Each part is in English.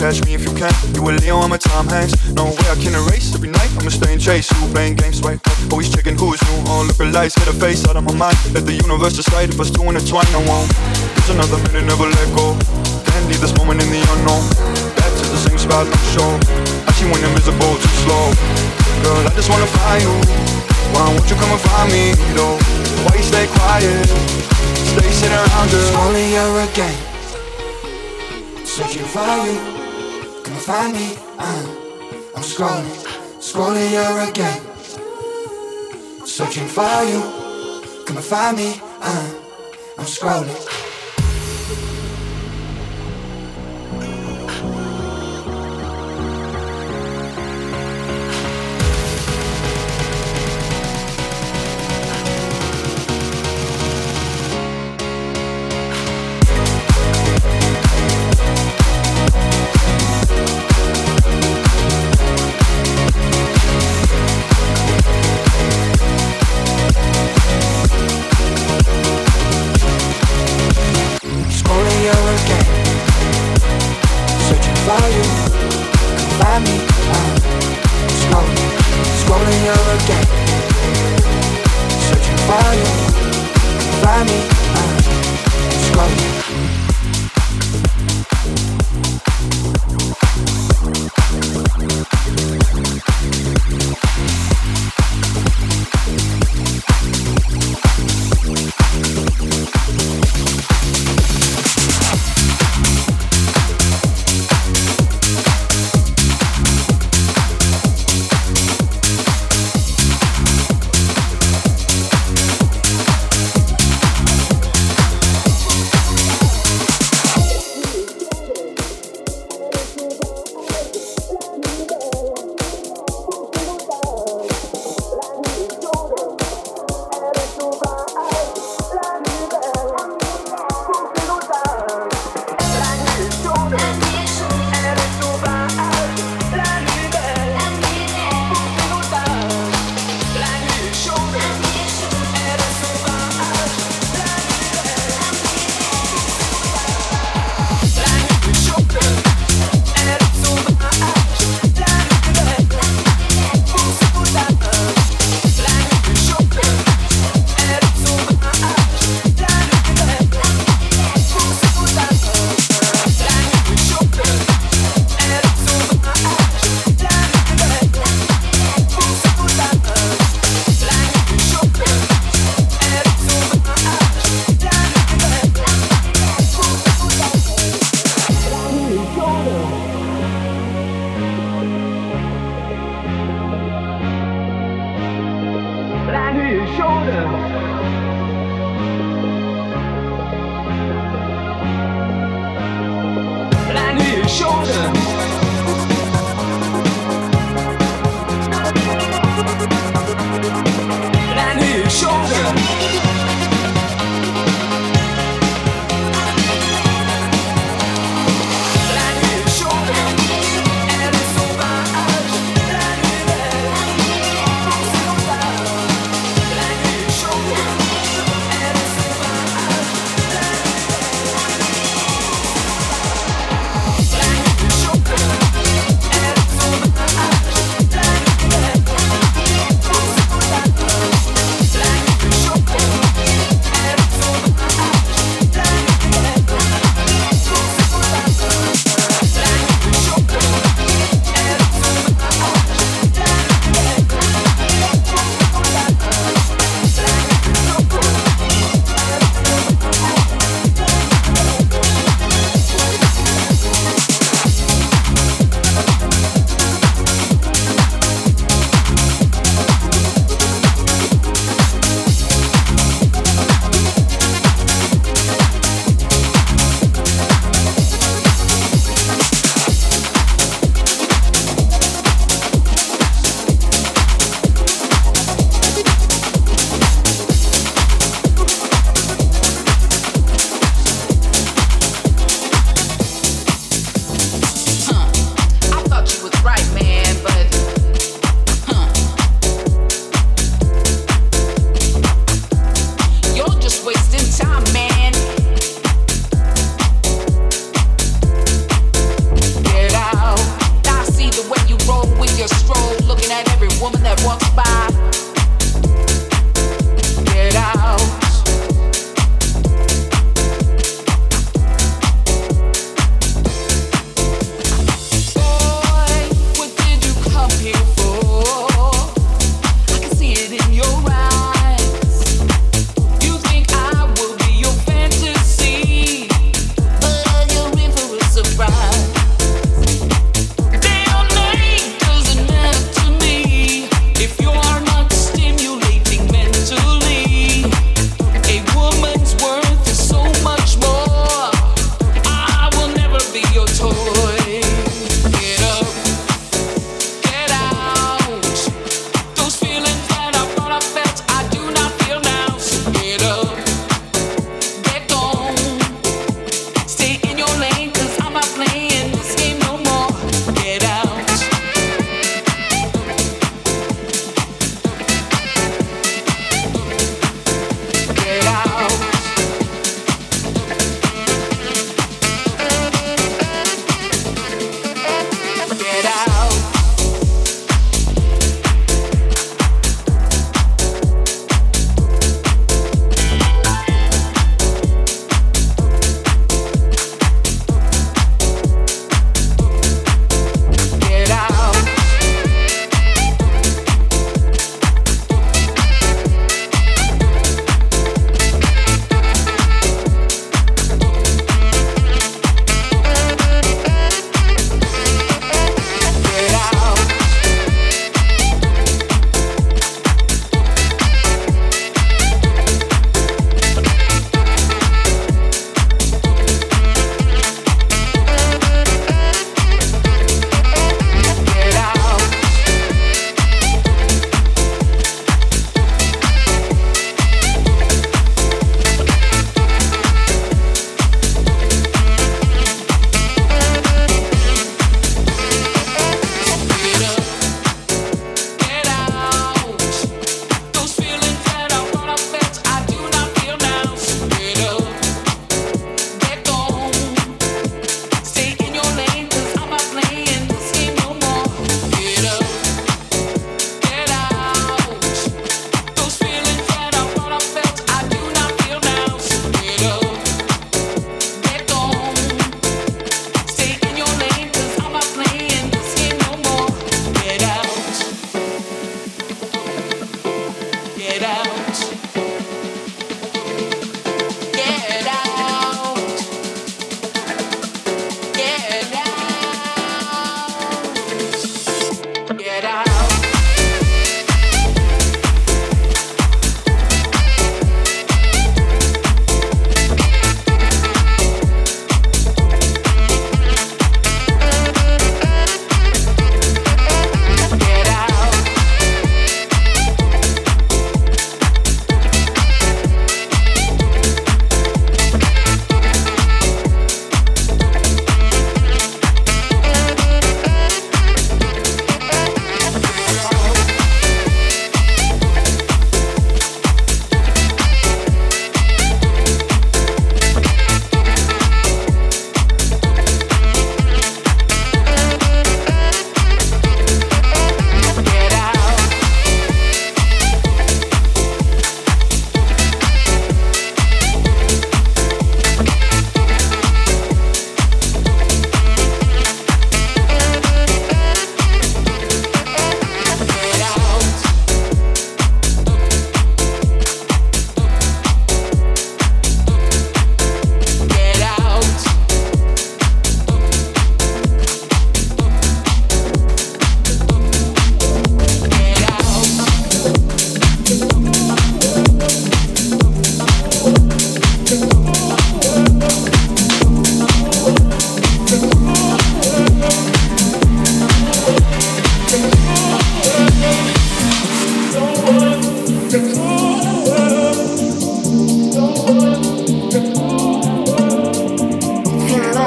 Catch me if you can. You a Leo, I'm a Tom Hanks. No way I can erase every night. I'ma stay and chase Who playing games, swipe up. Always checking who's new. All look lights, get a face out of my mind. Let the universe decide if us two intertwine. I won't. There's another minute, never let go. Can't leave this moment in the unknown. Back to the same spot, no show. Actually, when invisible, too slow. Girl, I just wanna find you. Why won't you come and find me, though? Why you stay quiet? Spacing around her Only you again Searching for you find me uh, I'm scrolling Scrolling here again. Searching for you. Come and find me uh, I'm scrolling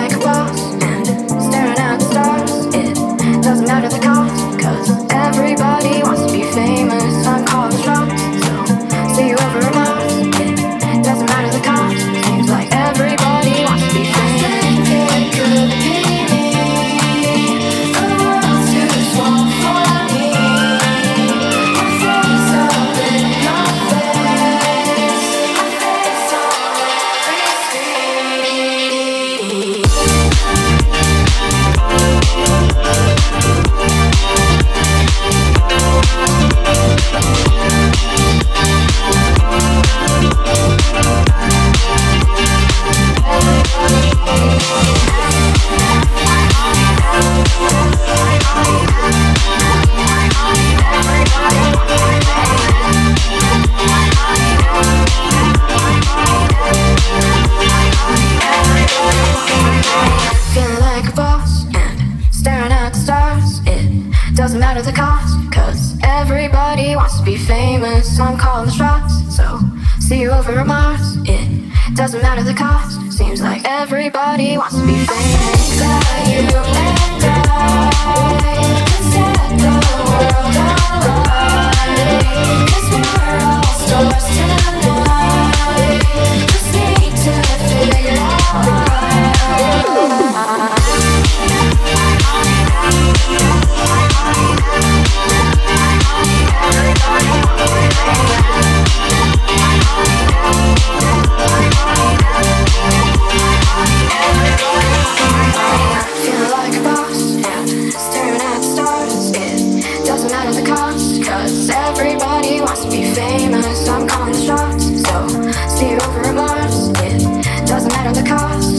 like a boss. Over at